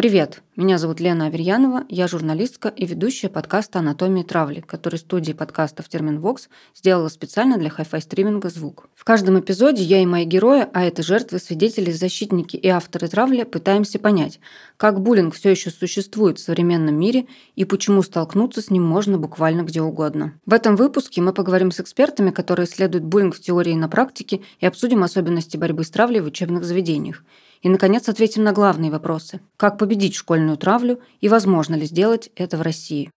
Привет, меня зовут Лена Аверьянова, я журналистка и ведущая подкаста «Анатомия травли», который студия подкастов «Терменвокс» сделала специально для хай-фай стриминга «Звук». В каждом эпизоде я и мои герои, а это жертвы, свидетели, защитники и авторы травли, пытаемся понять, как буллинг все еще существует в современном мире и почему столкнуться с ним можно буквально где угодно. В этом выпуске мы поговорим с экспертами, которые исследуют буллинг в теории и на практике, и обсудим особенности борьбы с травлей в учебных заведениях. И, наконец, ответим на главные вопросы. Как победить школьную травлю и возможно ли сделать это в России?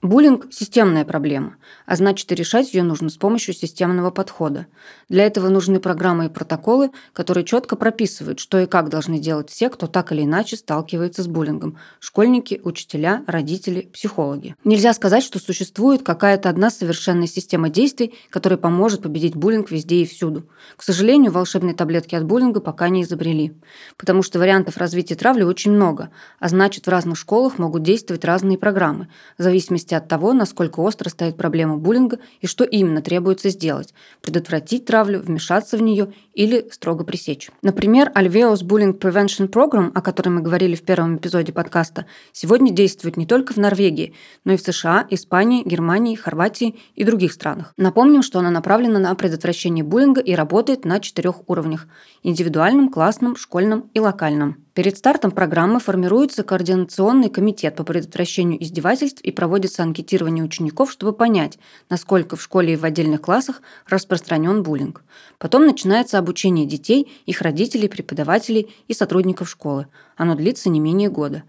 Буллинг – системная проблема, а значит и решать ее нужно с помощью системного подхода. Для этого нужны программы и протоколы, которые четко прописывают, что и как должны делать все, кто так или иначе сталкивается с буллингом – школьники, учителя, родители, психологи. Нельзя сказать, что существует какая-то одна совершенная система действий, которая поможет победить буллинг везде и всюду. К сожалению, волшебной таблетки от буллинга пока не изобрели, потому что вариантов развития травли очень много, а значит в разных школах могут действовать разные программы, в зависимости зависимости от того, насколько остро стоит проблема буллинга и что именно требуется сделать – предотвратить травлю, вмешаться в нее или строго пресечь. Например, Alveo's Bullying Prevention Program, о котором мы говорили в первом эпизоде подкаста, сегодня действует не только в Норвегии, но и в США, Испании, Германии, Хорватии и других странах. Напомним, что она направлена на предотвращение буллинга и работает на четырех уровнях – индивидуальном, классном, школьном и локальном. Перед стартом программы формируется координационный комитет по предотвращению издевательств и проводится анкетирование учеников, чтобы понять, насколько в школе и в отдельных классах распространен буллинг. Потом начинается обучение детей, их родителей, преподавателей и сотрудников школы. Оно длится не менее года.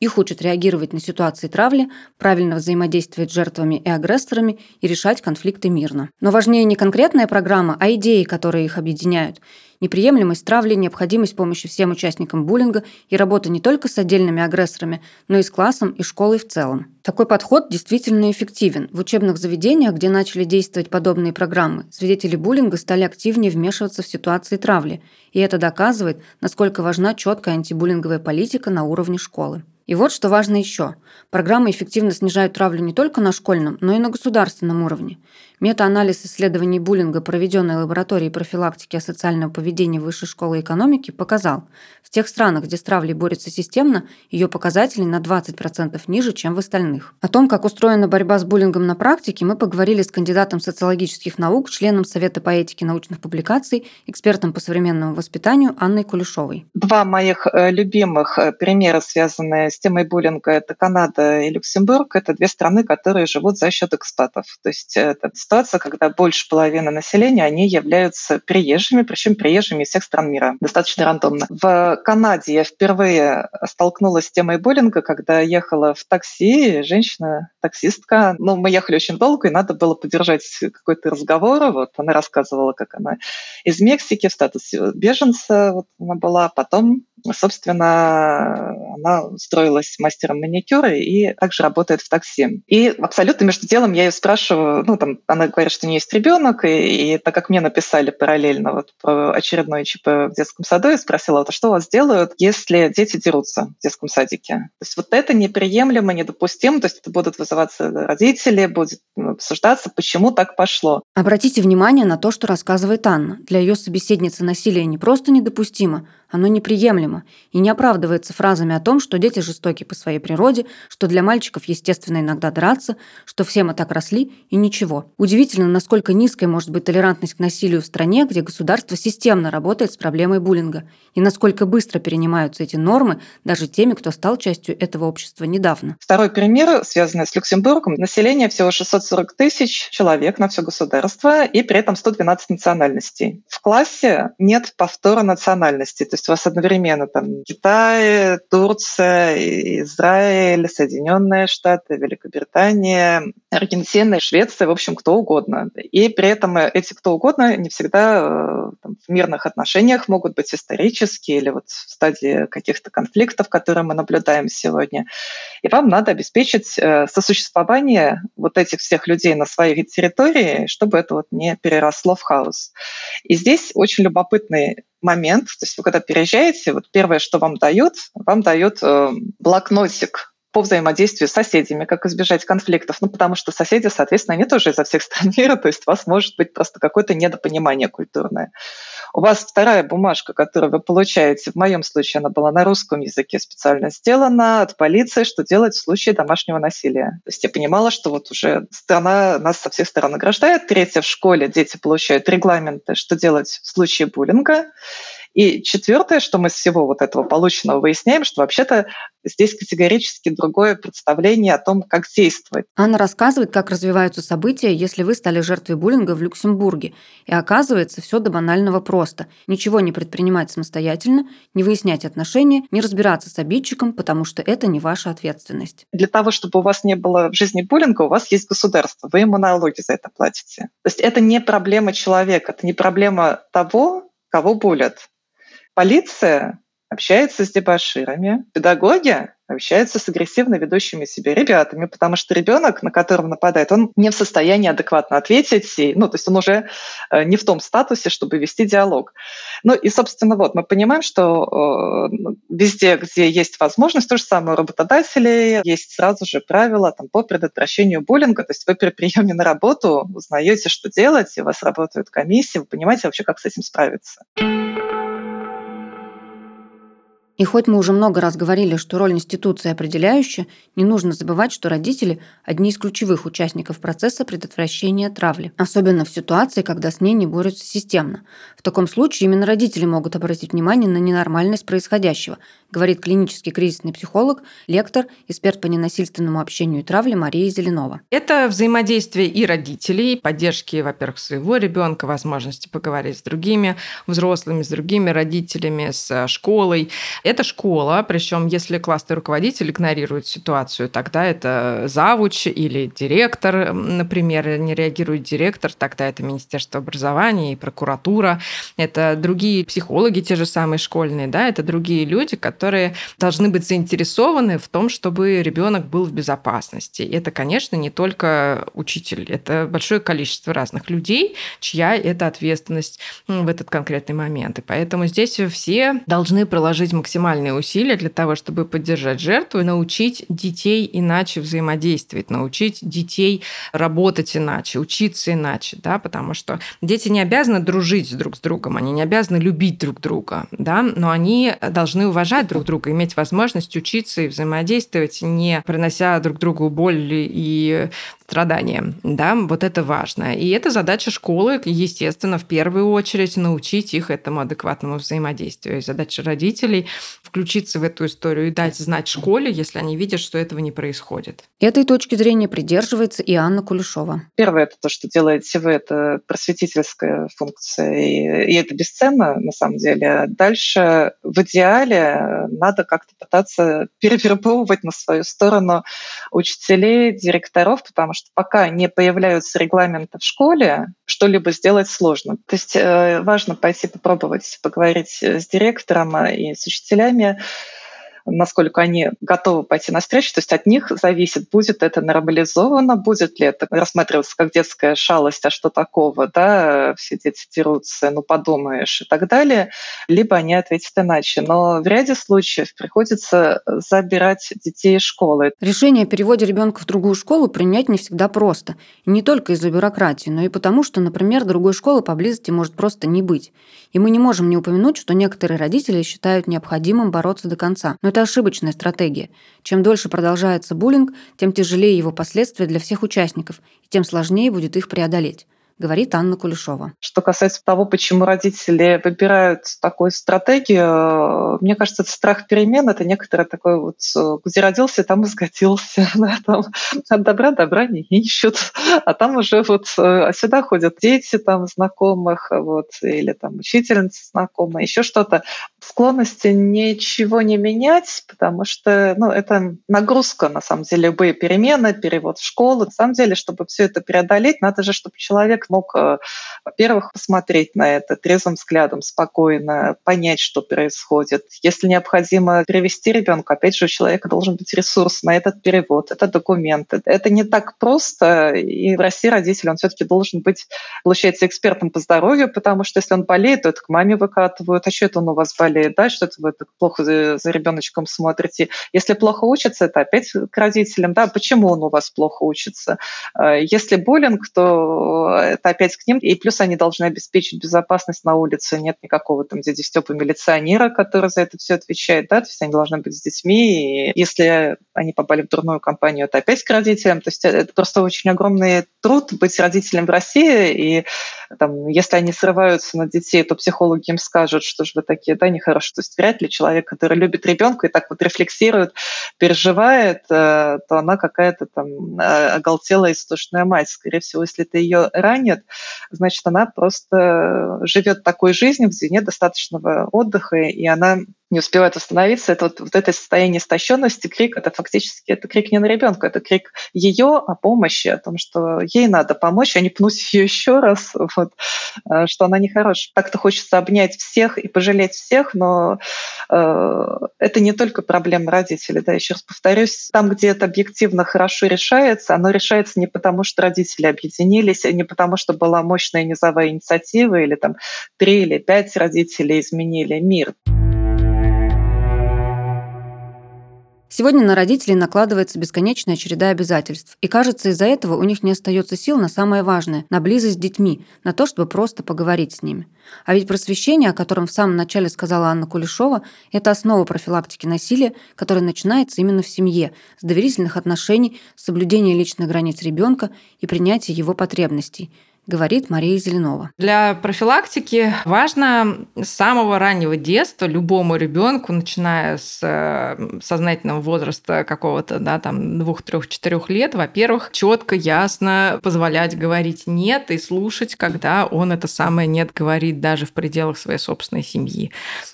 Их учат реагировать на ситуации травли, правильно взаимодействовать с жертвами и агрессорами и решать конфликты мирно. Но важнее не конкретная программа, а идеи, которые их объединяют – неприемлемость травли, необходимость помощи всем участникам буллинга и работа не только с отдельными агрессорами, но и с классом и школой в целом. Такой подход действительно эффективен. В учебных заведениях, где начали действовать подобные программы, свидетели буллинга стали активнее вмешиваться в ситуации травли, и это доказывает, насколько важна четкая антибуллинговая политика на уровне школы. И вот что важно еще. Программы эффективно снижают травлю не только на школьном, но и на государственном уровне. Метаанализ исследований буллинга, проведенный лабораторией профилактики асоциального поведения Высшей школы экономики, показал, в тех странах, где с травлей борется системно, ее показатели на 20% ниже, чем в остальных. О том, как устроена борьба с буллингом на практике, мы поговорили с кандидатом социологических наук, членом Совета по этике научных публикаций, экспертом по современному воспитанию Анной Кулешовой. Два моих э, любимых э, примера, связанные с темой буллинга, это Канада и Люксембург. Это две страны, которые живут за счет экспатов. То есть это ситуация, когда больше половины населения, они являются приезжими, причем приезжими из всех стран мира. Достаточно рандомно. В Канаде я впервые столкнулась с темой буллинга, когда ехала в такси, женщина-таксистка. Ну, мы ехали очень долго, и надо было поддержать какой-то разговор. Вот она рассказывала, как она из Мексики в статусе беженца вот она была. Потом собственно, она устроилась мастером маникюра и также работает в такси. И абсолютно между делом я ее спрашиваю, ну, там, она говорит, что у нее есть ребенок, и, и так как мне написали параллельно вот про очередной ЧП в детском саду, я спросила, вот, а что у вас делают, если дети дерутся в детском садике? То есть вот это неприемлемо, недопустимо, то есть это будут вызываться родители, будет обсуждаться, почему так пошло. Обратите внимание на то, что рассказывает Анна. Для ее собеседницы насилие не просто недопустимо, оно неприемлемо и не оправдывается фразами о том, что дети жестоки по своей природе, что для мальчиков естественно иногда драться, что все мы так росли и ничего. Удивительно, насколько низкой может быть толерантность к насилию в стране, где государство системно работает с проблемой буллинга, и насколько быстро перенимаются эти нормы даже теми, кто стал частью этого общества недавно. Второй пример, связанный с Люксембургом. Население всего 640 тысяч человек на все государство, и при этом 112 национальностей. В классе нет повтора национальности, то есть у вас одновременно там Китай, Турция, Израиль, Соединенные Штаты, Великобритания, Аргентина, Швеция, в общем, кто угодно. И при этом эти кто угодно не всегда э, там, в мирных отношениях могут быть исторические или вот в стадии каких-то конфликтов, которые мы наблюдаем сегодня. И вам надо обеспечить э, сосуществование вот этих всех людей на своей территории, чтобы это вот не переросло в хаос. И здесь очень любопытный момент, то есть вы когда переезжаете, вот первое, что вам дают, вам дают э, блокнотик по взаимодействию с соседями, как избежать конфликтов. Ну, потому что соседи, соответственно, они тоже изо всех стран мира, то есть у вас может быть просто какое-то недопонимание культурное. у вас вторая бумажка, которую вы получаете, в моем случае она была на русском языке специально сделана, от полиции, что делать в случае домашнего насилия. То есть я понимала, что вот уже страна нас со всех сторон награждает. Третья в школе дети получают регламенты, что делать в случае буллинга. И четвертое, что мы из всего вот этого полученного выясняем, что вообще-то здесь категорически другое представление о том, как действовать. Анна рассказывает, как развиваются события, если вы стали жертвой буллинга в Люксембурге. И оказывается, все до банального просто. Ничего не предпринимать самостоятельно, не выяснять отношения, не разбираться с обидчиком, потому что это не ваша ответственность. Для того, чтобы у вас не было в жизни буллинга, у вас есть государство, вы ему налоги за это платите. То есть это не проблема человека, это не проблема того, кого булят. Полиция общается с дебаширами, педагоги общаются с агрессивно ведущими себя ребятами, потому что ребенок, на которого нападает, он не в состоянии адекватно ответить, и, ну, то есть он уже э, не в том статусе, чтобы вести диалог. Ну и, собственно, вот мы понимаем, что э, везде, где есть возможность, то же самое у работодателей, есть сразу же правила там, по предотвращению буллинга, то есть вы при приеме на работу узнаете, что делать, и у вас работают комиссии, вы понимаете вообще, как с этим справиться. И хоть мы уже много раз говорили, что роль институции определяющая, не нужно забывать, что родители – одни из ключевых участников процесса предотвращения травли, особенно в ситуации, когда с ней не борются системно. В таком случае именно родители могут обратить внимание на ненормальность происходящего, говорит клинический кризисный психолог, лектор, эксперт по ненасильственному общению и травле Мария Зеленова. Это взаимодействие и родителей, поддержки, во-первых, своего ребенка, возможности поговорить с другими взрослыми, с другими родителями, с школой. Это школа, причем если классный руководитель игнорирует ситуацию, тогда это завуч или директор, например, не реагирует директор, тогда это Министерство образования и прокуратура, это другие психологи, те же самые школьные, да, это другие люди, которые должны быть заинтересованы в том, чтобы ребенок был в безопасности. И это, конечно, не только учитель, это большое количество разных людей, чья это ответственность в этот конкретный момент. И поэтому здесь все должны приложить максимальные усилия для того, чтобы поддержать жертву и научить детей иначе взаимодействовать, научить детей работать иначе, учиться иначе, да, потому что дети не обязаны дружить друг с другом, они не обязаны любить друг друга, да, но они должны уважать друг друга, иметь возможность учиться и взаимодействовать, не принося друг другу боль и страдания. Да, вот это важно. И это задача школы, естественно, в первую очередь научить их этому адекватному взаимодействию. И задача родителей включиться в эту историю и дать знать школе, если они видят, что этого не происходит. Этой точки зрения придерживается и Анна Кулешова. Первое, это то, что делаете вы, это просветительская функция, и, и это бесценно на самом деле. Дальше в идеале надо как-то пытаться перевербовывать на свою сторону учителей, директоров, потому что пока не появляются регламенты в школе, что-либо сделать сложно. То есть э, важно пойти попробовать поговорить с директором и с учителями, насколько они готовы пойти навстречу. То есть от них зависит, будет это нормализовано, будет ли это рассматриваться как детская шалость, а что такого, да, все дети дерутся, ну подумаешь и так далее, либо они ответят иначе. Но в ряде случаев приходится забирать детей из школы. Решение о переводе ребенка в другую школу принять не всегда просто. И не только из-за бюрократии, но и потому, что, например, другой школы поблизости может просто не быть. И мы не можем не упомянуть, что некоторые родители считают необходимым бороться до конца. Но это ошибочная стратегия. Чем дольше продолжается буллинг, тем тяжелее его последствия для всех участников, и тем сложнее будет их преодолеть говорит Анна Кулешова. Что касается того, почему родители выбирают такую стратегию, мне кажется, это страх перемен, это некоторое такое вот, где родился, там и сгодился. Да, там от добра добра не ищут. А там уже вот а сюда ходят дети там знакомых, вот, или там учительница знакомая, еще что-то. Склонности ничего не менять, потому что ну, это нагрузка, на самом деле, любые перемены, перевод в школу. На самом деле, чтобы все это преодолеть, надо же, чтобы человек мог, э, во-первых, посмотреть на это трезвым взглядом, спокойно, понять, что происходит. Если необходимо перевести ребенка, опять же, у человека должен быть ресурс на этот перевод, это документы. Это не так просто, и в России родитель, он все-таки должен быть, получается, экспертом по здоровью, потому что если он болеет, то это к маме выкатывают, а что это он у вас болеет? Сказали, да, что-то вы так плохо за, за ребеночком смотрите. Если плохо учится, это опять к родителям, да, почему он у вас плохо учится. А, если буллинг, то это опять к ним, и плюс они должны обеспечить безопасность на улице, нет никакого там дяди Степа милиционера, который за это все отвечает, да, то есть они должны быть с детьми, и если они попали в дурную компанию, это опять к родителям, то есть это просто очень огромный труд быть родителем в России, и там, если они срываются на детей, то психологи им скажут, что же вы такие, да, нехорошо. То есть вряд ли человек, который любит ребенка и так вот рефлексирует, переживает, э, то она какая-то там э, оголтелая истошная мать. Скорее всего, если это ее ранит, значит, она просто живет такой жизнью, где нет достаточного отдыха, и она не успевает остановиться. Это вот, вот это состояние истощенности, крик, это фактически это крик не на ребенка, это крик ее о помощи, о том, что ей надо помочь, а не пнуть ее еще раз, вот, э, что она нехорошая. Так-то хочется обнять всех и пожалеть всех, но э, это не только проблема родителей. Да, еще раз повторюсь, там, где это объективно хорошо решается, оно решается не потому, что родители объединились, не потому, что была мощная низовая инициатива или там три или пять родителей изменили мир. Сегодня на родителей накладывается бесконечная череда обязательств, и кажется, из-за этого у них не остается сил на самое важное – на близость с детьми, на то, чтобы просто поговорить с ними. А ведь просвещение, о котором в самом начале сказала Анна Кулешова, это основа профилактики насилия, которая начинается именно в семье, с доверительных отношений, соблюдения личных границ ребенка и принятия его потребностей – говорит Мария Зеленова. Для профилактики важно с самого раннего детства любому ребенку, начиная с э, сознательного возраста какого-то, да, там, двух, трех, четырех лет, во-первых, четко, ясно позволять говорить нет и слушать, когда он это самое нет говорит даже в пределах своей собственной семьи.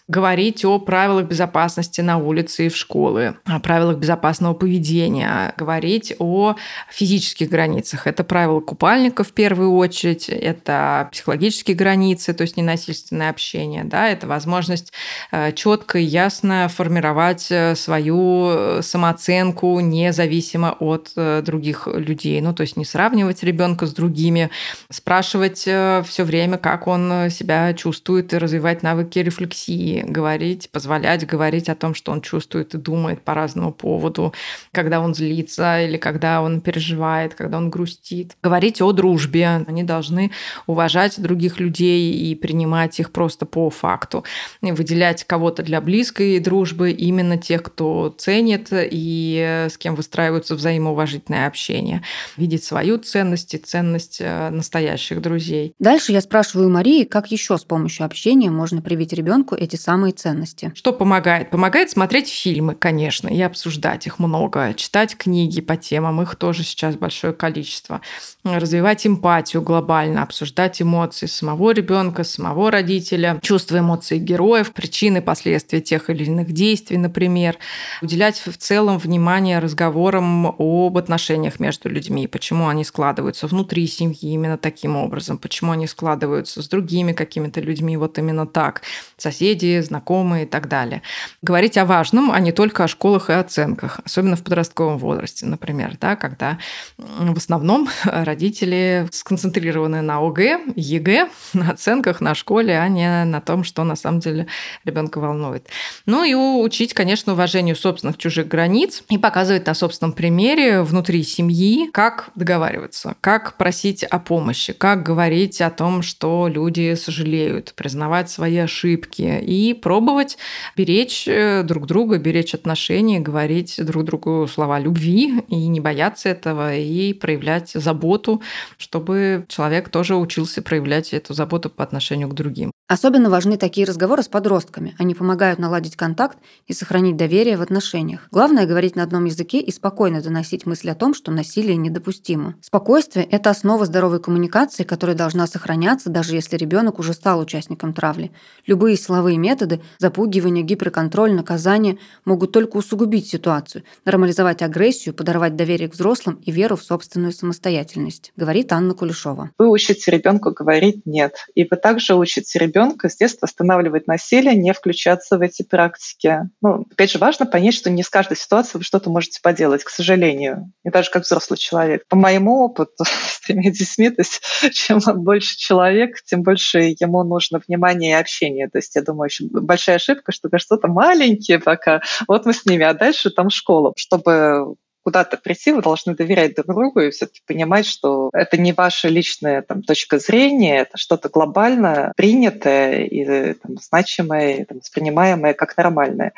Говорить о правилах безопасности на улице и в школе, о правилах безопасного поведения, говорить о физических границах. Это правила купальника в первую очередь, очередь, это психологические границы, то есть ненасильственное общение, да, это возможность э, четко и ясно формировать э, свою э, самооценку независимо от других людей, ну, то есть не сравнивать ребенка с другими, спрашивать все время, как он себя чувствует, и развивать навыки рефлексии, говорить, позволять говорить о том, что он чувствует и думает по разному поводу, когда он злится или когда он переживает, когда он грустит. Говорить о дружбе. Они должны уважать других людей и принимать их просто по факту. И выделять кого-то для близкой дружбы, именно тех, кто ценит и с кем выстраиваются взаимоуважительное общение. Видеть свою ценность и ценность э, настоящих друзей. Дальше я спрашиваю Марии, как еще с помощью общения можно привить ребенку эти самые ценности. Что помогает? Помогает смотреть фильмы, конечно, и обсуждать их много, читать книги по темам, их тоже сейчас большое количество, развивать эмпатию, глобально, обсуждать эмоции самого ребенка, самого родителя, чувства эмоций героев, причины, последствия тех или иных действий, например. Уделять в целом внимание разговорам об отношениях между людьми, почему они складываются внутри семьи именно таким образом, почему они складываются с другими какими-то людьми вот именно так, соседи, знакомые и так далее. Говорить о важном, а не только о школах и оценках, особенно в подростковом возрасте, например, да, когда в основном родители сконцентрированы сконцентрированы на ОГЭ, ЕГЭ, на оценках, на школе, а не на том, что на самом деле ребенка волнует. Ну и учить, конечно, уважению собственных чужих границ и показывать на собственном примере внутри семьи, как договариваться, как просить о помощи, как говорить о том, что люди сожалеют, признавать свои ошибки и пробовать беречь э, друг друга, беречь отношения, говорить друг другу слова любви и не бояться этого, и проявлять заботу, чтобы человек тоже учился проявлять эту заботу по отношению к другим. Особенно важны такие разговоры с подростками. Они помогают наладить контакт и сохранить доверие в отношениях. Главное – говорить на одном языке и спокойно доносить мысль о том, что насилие недопустимо. Спокойствие – это основа здоровой коммуникации, которая должна сохраняться, даже если ребенок уже стал участником травли. Любые силовые методы – запугивание, гиперконтроль, наказание – могут только усугубить ситуацию, нормализовать агрессию, подорвать доверие к взрослым и веру в собственную самостоятельность, говорит Анна Кулешова. Вы учите ребенку говорить «нет», и вы также учите ребенка ребенка с детства останавливать насилие, не включаться в эти практики. Ну, опять же, важно понять, что не с каждой ситуацией вы что-то можете поделать, к сожалению. И даже как взрослый человек. По моему опыту с тремя детьми, то есть чем больше человек, тем больше ему нужно внимание и общение. То есть я думаю, очень большая ошибка, что что-то маленькие пока, вот мы с ними, а дальше там школа. Чтобы куда-то прийти, вы должны доверять друг другу и все-таки понимать, что это не ваша личная там, точка зрения, это что-то глобальное, принятое и там, значимое, там, воспринимаемое как нормальное.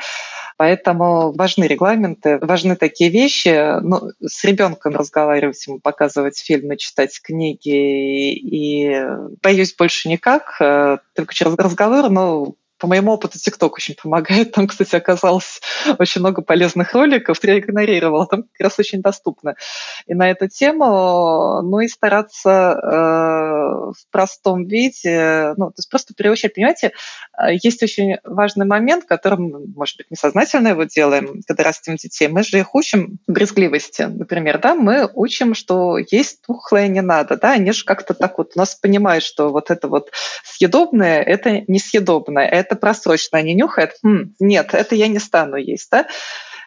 Поэтому важны регламенты, важны такие вещи. Ну, с ребенком разговаривать, ему показывать фильмы, читать книги. И боюсь больше никак, э, только через разговор, но по моему опыту, ТикТок очень помогает. Там, кстати, оказалось очень много полезных роликов. Я игнорировала. Там как раз очень доступно. И на эту тему, ну и стараться э, в простом виде, ну, то есть просто приучать. Понимаете, э, есть очень важный момент, которым, может быть, несознательно его делаем, когда растим детей. Мы же их учим брезгливости. Например, да, мы учим, что есть тухлое не надо. Да, они же как-то так вот у нас понимают, что вот это вот съедобное, это несъедобное. Это это просрочено, они нюхают, хм, нет, это я не стану есть, да?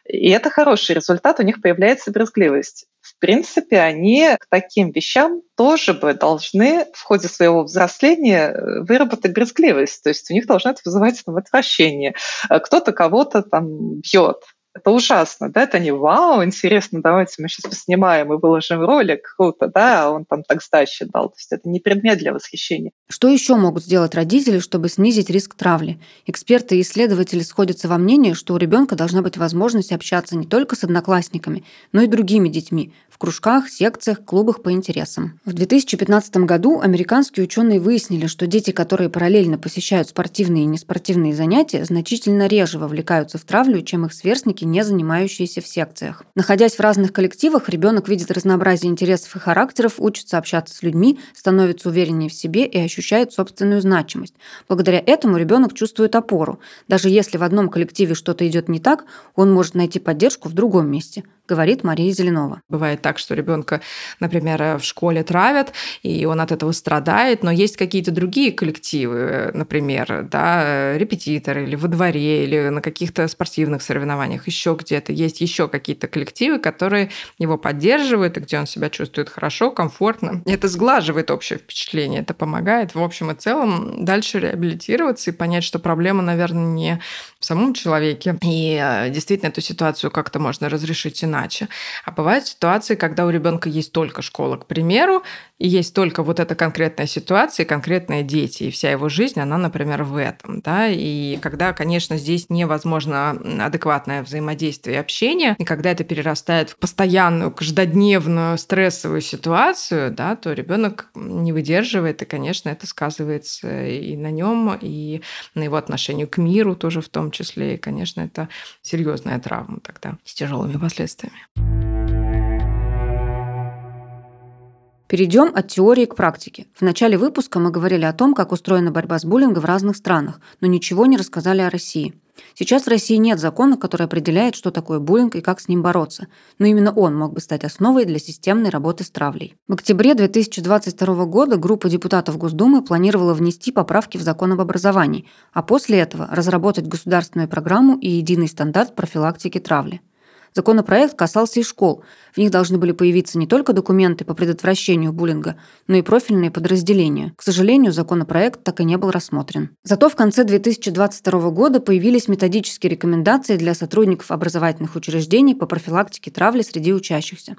И это хороший результат, у них появляется брезгливость. В принципе, они к таким вещам тоже бы должны в ходе своего взросления э, выработать брезгливость. То есть у них должно это вызывать там, отвращение. Э, кто-то кого-то там бьет, это ужасно, да, это не вау, интересно, давайте мы сейчас поснимаем и выложим ролик, круто, да, а он там так сдачи дал. То есть это не предмет для восхищения. Что еще могут сделать родители, чтобы снизить риск травли? Эксперты и исследователи сходятся во мнении, что у ребенка должна быть возможность общаться не только с одноклассниками, но и другими детьми в кружках, секциях, клубах по интересам. В 2015 году американские ученые выяснили, что дети, которые параллельно посещают спортивные и неспортивные занятия, значительно реже вовлекаются в травлю, чем их сверстники, не занимающиеся в секциях. Находясь в разных коллективах, ребенок видит разнообразие интересов и характеров, учится общаться с людьми, становится увереннее в себе и ощущает собственную значимость. Благодаря этому ребенок чувствует опору. Даже если в одном коллективе что-то идет не так, он может найти поддержку в другом месте говорит Мария Зеленова. Бывает так, что ребенка, например, в школе травят, и он от этого страдает, но есть какие-то другие коллективы, например, да, репетиторы или во дворе, или на каких-то спортивных соревнованиях, еще где-то. Есть еще какие-то коллективы, которые его поддерживают, и где он себя чувствует хорошо, комфортно. Это сглаживает общее впечатление, это помогает в общем и целом дальше реабилитироваться и понять, что проблема, наверное, не в самом человеке, и э, действительно эту ситуацию как-то можно разрешить. А бывают ситуации, когда у ребенка есть только школа, к примеру, и есть только вот эта конкретная ситуация, конкретные дети, и вся его жизнь, она, например, в этом. Да? И когда, конечно, здесь невозможно адекватное взаимодействие и общение, и когда это перерастает в постоянную, каждодневную стрессовую ситуацию, да, то ребенок не выдерживает, и, конечно, это сказывается и на нем, и на его отношению к миру тоже в том числе. И, конечно, это серьезная травма тогда с тяжелыми последствиями. Перейдем от теории к практике. В начале выпуска мы говорили о том, как устроена борьба с буллингом в разных странах, но ничего не рассказали о России. Сейчас в России нет закона, который определяет, что такое буллинг и как с ним бороться, но именно он мог бы стать основой для системной работы с травлей. В октябре 2022 года группа депутатов Госдумы планировала внести поправки в закон об образовании, а после этого разработать государственную программу и единый стандарт профилактики травли. Законопроект касался и школ. В них должны были появиться не только документы по предотвращению буллинга, но и профильные подразделения. К сожалению, законопроект так и не был рассмотрен. Зато в конце 2022 года появились методические рекомендации для сотрудников образовательных учреждений по профилактике травли среди учащихся.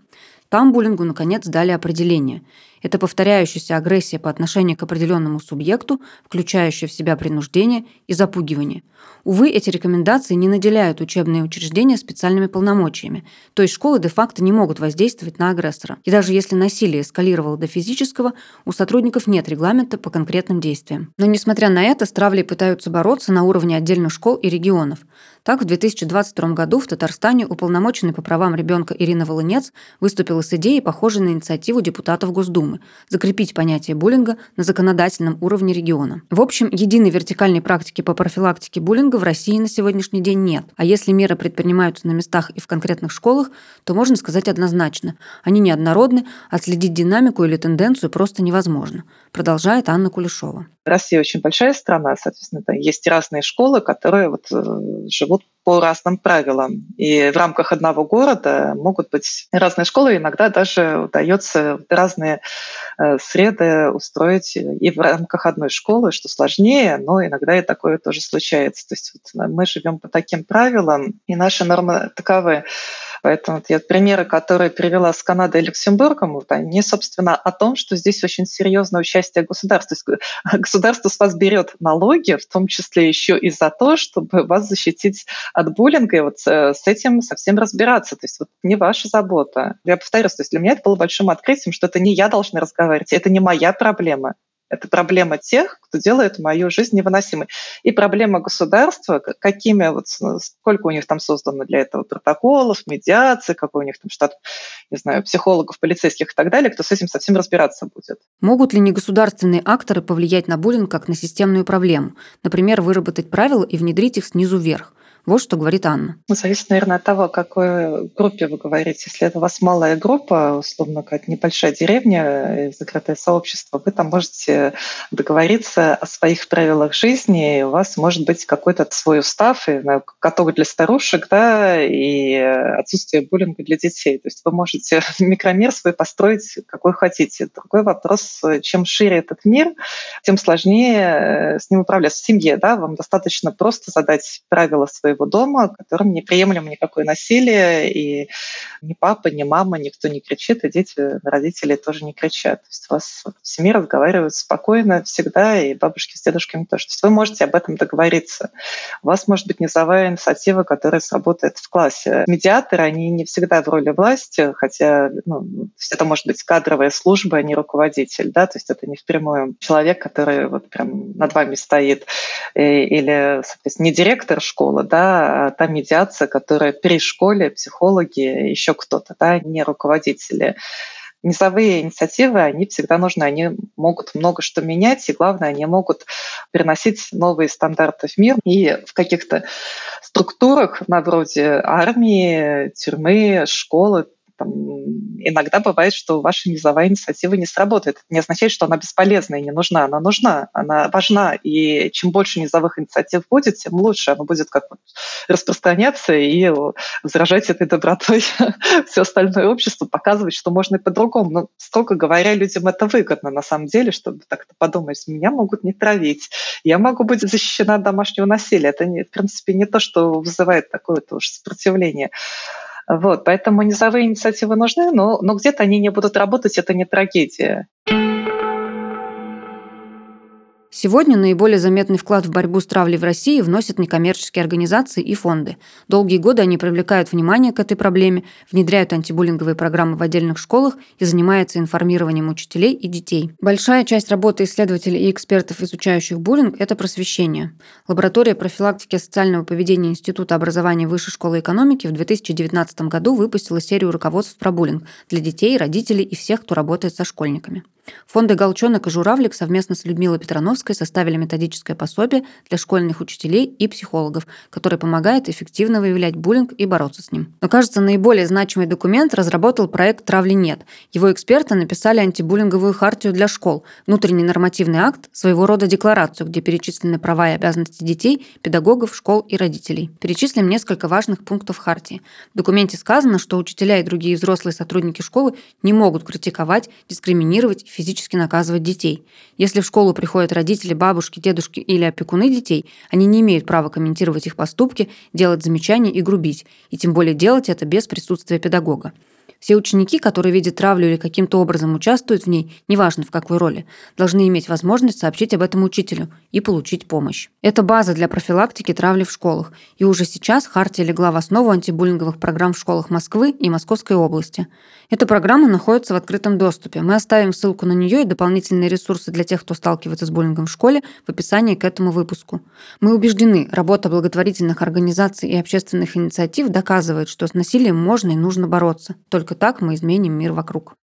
Там буллингу, наконец, дали определение. Это повторяющаяся агрессия по отношению к определенному субъекту, включающая в себя принуждение и запугивание. Увы, эти рекомендации не наделяют учебные учреждения специальными полномочиями, то есть школы де-факто не могут воздействовать на агрессора. И даже если насилие эскалировало до физического, у сотрудников нет регламента по конкретным действиям. Но несмотря на это, с травлей пытаются бороться на уровне отдельных школ и регионов. Так, в 2022 году в Татарстане уполномоченный по правам ребенка Ирина Волынец выступила с идеей, похожей на инициативу депутатов Госдумы закрепить понятие буллинга на законодательном уровне региона. В общем, единой вертикальной практики по профилактике буллинга в России на сегодняшний день нет. А если меры предпринимаются на местах и в конкретных школах, то можно сказать однозначно. Они неоднородны, отследить динамику или тенденцию просто невозможно, продолжает Анна Кулешова. Россия очень большая страна, соответственно, есть разные школы, которые вот э, живут по разным правилам. И в рамках одного города могут быть разные школы, иногда даже удается разные э, среды устроить и в рамках одной школы, что сложнее, но иногда и такое тоже случается. То есть вот мы живем по таким правилам, и наши нормы таковы. Поэтому вот я примеры, которые привела с Канадой и Люксембургом, вот они, собственно, о том, что здесь очень серьезное участие государства. То есть государство с вас берет налоги, в том числе еще и за то, чтобы вас защитить от буллинга, и вот э, с этим совсем разбираться. То есть вот не ваша забота. Я повторюсь, то есть для меня это было большим открытием, что это не я должна разговаривать, это не моя проблема. Это проблема тех, кто делает мою жизнь невыносимой. И проблема государства, какими вот, сколько у них там создано для этого протоколов, медиации, какой у них там штат, не знаю, психологов, полицейских и так далее, кто с этим совсем разбираться будет. Могут ли негосударственные акторы повлиять на буллинг как на системную проблему? Например, выработать правила и внедрить их снизу вверх? Вот что говорит Анна. Ну, зависит, наверное, от того, о какой группе вы говорите. Если это у вас малая группа, условно, какая-то небольшая деревня, закрытое сообщество, вы там можете договориться о своих правилах жизни, и у вас может быть какой-то свой устав, и каток для старушек, да, и отсутствие буллинга для детей. То есть вы можете микромир свой построить, какой хотите. Другой вопрос, чем шире этот мир, тем сложнее с ним управляться. В семье, да, вам достаточно просто задать правила своей своего дома, которым не приемлемо никакое насилие, и ни папа, ни мама, никто не кричит, и дети на родителей тоже не кричат. То есть у вас в семье разговаривают спокойно всегда, и бабушки с дедушками тоже. То есть вы можете об этом договориться. У вас может быть низовая инициатива, которая сработает в классе. Медиаторы, они не всегда в роли власти, хотя ну, это может быть кадровая служба, а не руководитель, да, то есть это не впрямую человек, который вот прям над вами стоит, или, соответственно, не директор школы, да, да, та медиация, которая при школе, психологи, еще кто-то, да, не руководители. Низовые инициативы, они всегда нужны, они могут много что менять, и главное, они могут приносить новые стандарты в мир. И в каких-то структурах, на вроде армии, тюрьмы, школы, там, иногда бывает, что ваша низовая инициатива не сработает. Это не означает, что она бесполезна и не нужна. Она нужна, она важна. И чем больше низовых инициатив будет, тем лучше. Она будет как распространяться и заражать этой добротой все остальное общество, показывать, что можно и по-другому. Но, строго говоря, людям это выгодно на самом деле, чтобы так-то подумать. Меня могут не травить. Я могу быть защищена от домашнего насилия. Это, в принципе, не то, что вызывает такое-то уж сопротивление. Вот, поэтому низовые инициативы нужны, но, но где-то они не будут работать, это не трагедия. Сегодня наиболее заметный вклад в борьбу с травлей в России вносят некоммерческие организации и фонды. Долгие годы они привлекают внимание к этой проблеме, внедряют антибуллинговые программы в отдельных школах и занимаются информированием учителей и детей. Большая часть работы исследователей и экспертов, изучающих буллинг, это просвещение. Лаборатория профилактики социального поведения Института образования Высшей школы экономики в 2019 году выпустила серию руководств про буллинг для детей, родителей и всех, кто работает со школьниками. Фонды «Голчонок» и «Журавлик» совместно с Людмилой Петрановской составили методическое пособие для школьных учителей и психологов, которое помогает эффективно выявлять буллинг и бороться с ним. Но, кажется, наиболее значимый документ разработал проект «Травли нет». Его эксперты написали антибуллинговую хартию для школ, внутренний нормативный акт, своего рода декларацию, где перечислены права и обязанности детей, педагогов, школ и родителей. Перечислим несколько важных пунктов хартии. В документе сказано, что учителя и другие взрослые сотрудники школы не могут критиковать, дискриминировать физически наказывать детей. Если в школу приходят родители, бабушки, дедушки или опекуны детей, они не имеют права комментировать их поступки, делать замечания и грубить, и тем более делать это без присутствия педагога. Все ученики, которые видят травлю или каким-то образом участвуют в ней, неважно в какой роли, должны иметь возможность сообщить об этом учителю и получить помощь. Это база для профилактики травли в школах, и уже сейчас Хартия легла в основу антибуллинговых программ в школах Москвы и Московской области. Эта программа находится в открытом доступе. Мы оставим ссылку на нее и дополнительные ресурсы для тех, кто сталкивается с буллингом в школе, в описании к этому выпуску. Мы убеждены, работа благотворительных организаций и общественных инициатив доказывает, что с насилием можно и нужно бороться. Только так мы изменим мир вокруг.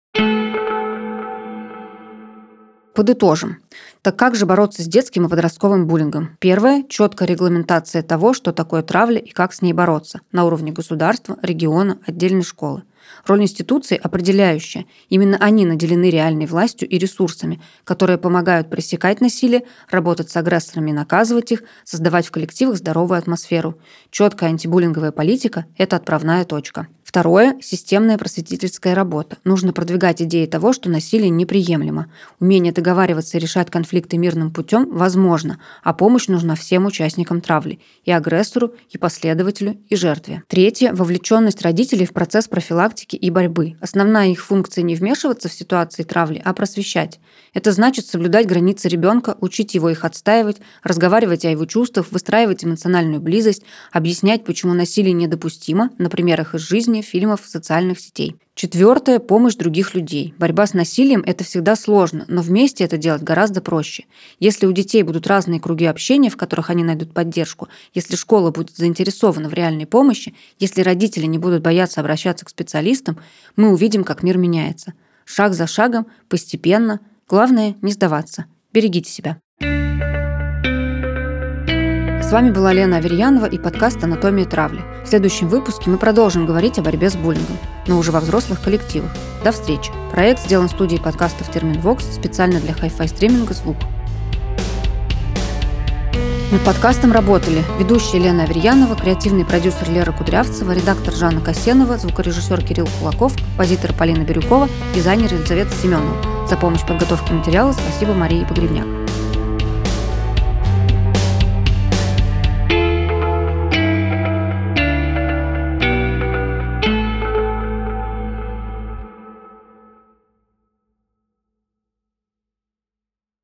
Подытожим. Так как же бороться с детским и подростковым буллингом? Первое – четкая регламентация того, что такое травля и как с ней бороться на уровне государства, региона, отдельной школы. Роль институций определяющая. Именно они наделены реальной властью и ресурсами, которые помогают пресекать насилие, работать с агрессорами наказывать их, создавать в коллективах здоровую атмосферу. Четкая антибуллинговая политика – это отправная точка. Второе – системная просветительская работа. Нужно продвигать идеи того, что насилие неприемлемо. Умение договариваться и решать конфликты мирным путем возможно, а помощь нужна всем участникам травли – и агрессору, и последователю, и жертве. Третье – вовлеченность родителей в процесс профилактики и борьбы. Основная их функция не вмешиваться в ситуации травли, а просвещать. Это значит соблюдать границы ребенка, учить его их отстаивать, разговаривать о его чувствах, выстраивать эмоциональную близость, объяснять, почему насилие недопустимо на примерах из жизни, фильмов, социальных сетей. Четвертое – помощь других людей. Борьба с насилием – это всегда сложно, но вместе это делать гораздо проще. Если у детей будут разные круги общения, в которых они найдут поддержку, если школа будет заинтересована в реальной помощи, если родители не будут бояться обращаться к специалистам, мы увидим, как мир меняется. Шаг за шагом, постепенно. Главное – не сдаваться. Берегите себя. С вами была Лена Аверьянова и подкаст «Анатомия травли». В следующем выпуске мы продолжим говорить о борьбе с буллингом, но уже во взрослых коллективах. До встречи. Проект сделан студией подкастов «Терменвокс» специально для хай-фай стриминга «Звук». Над подкастом работали ведущая Лена Аверьянова, креативный продюсер Лера Кудрявцева, редактор Жанна Касенова, звукорежиссер Кирилл Кулаков, композитор Полина Бирюкова, дизайнер Елизавета Семенова. За помощь в подготовке материала спасибо Марии Погребняк.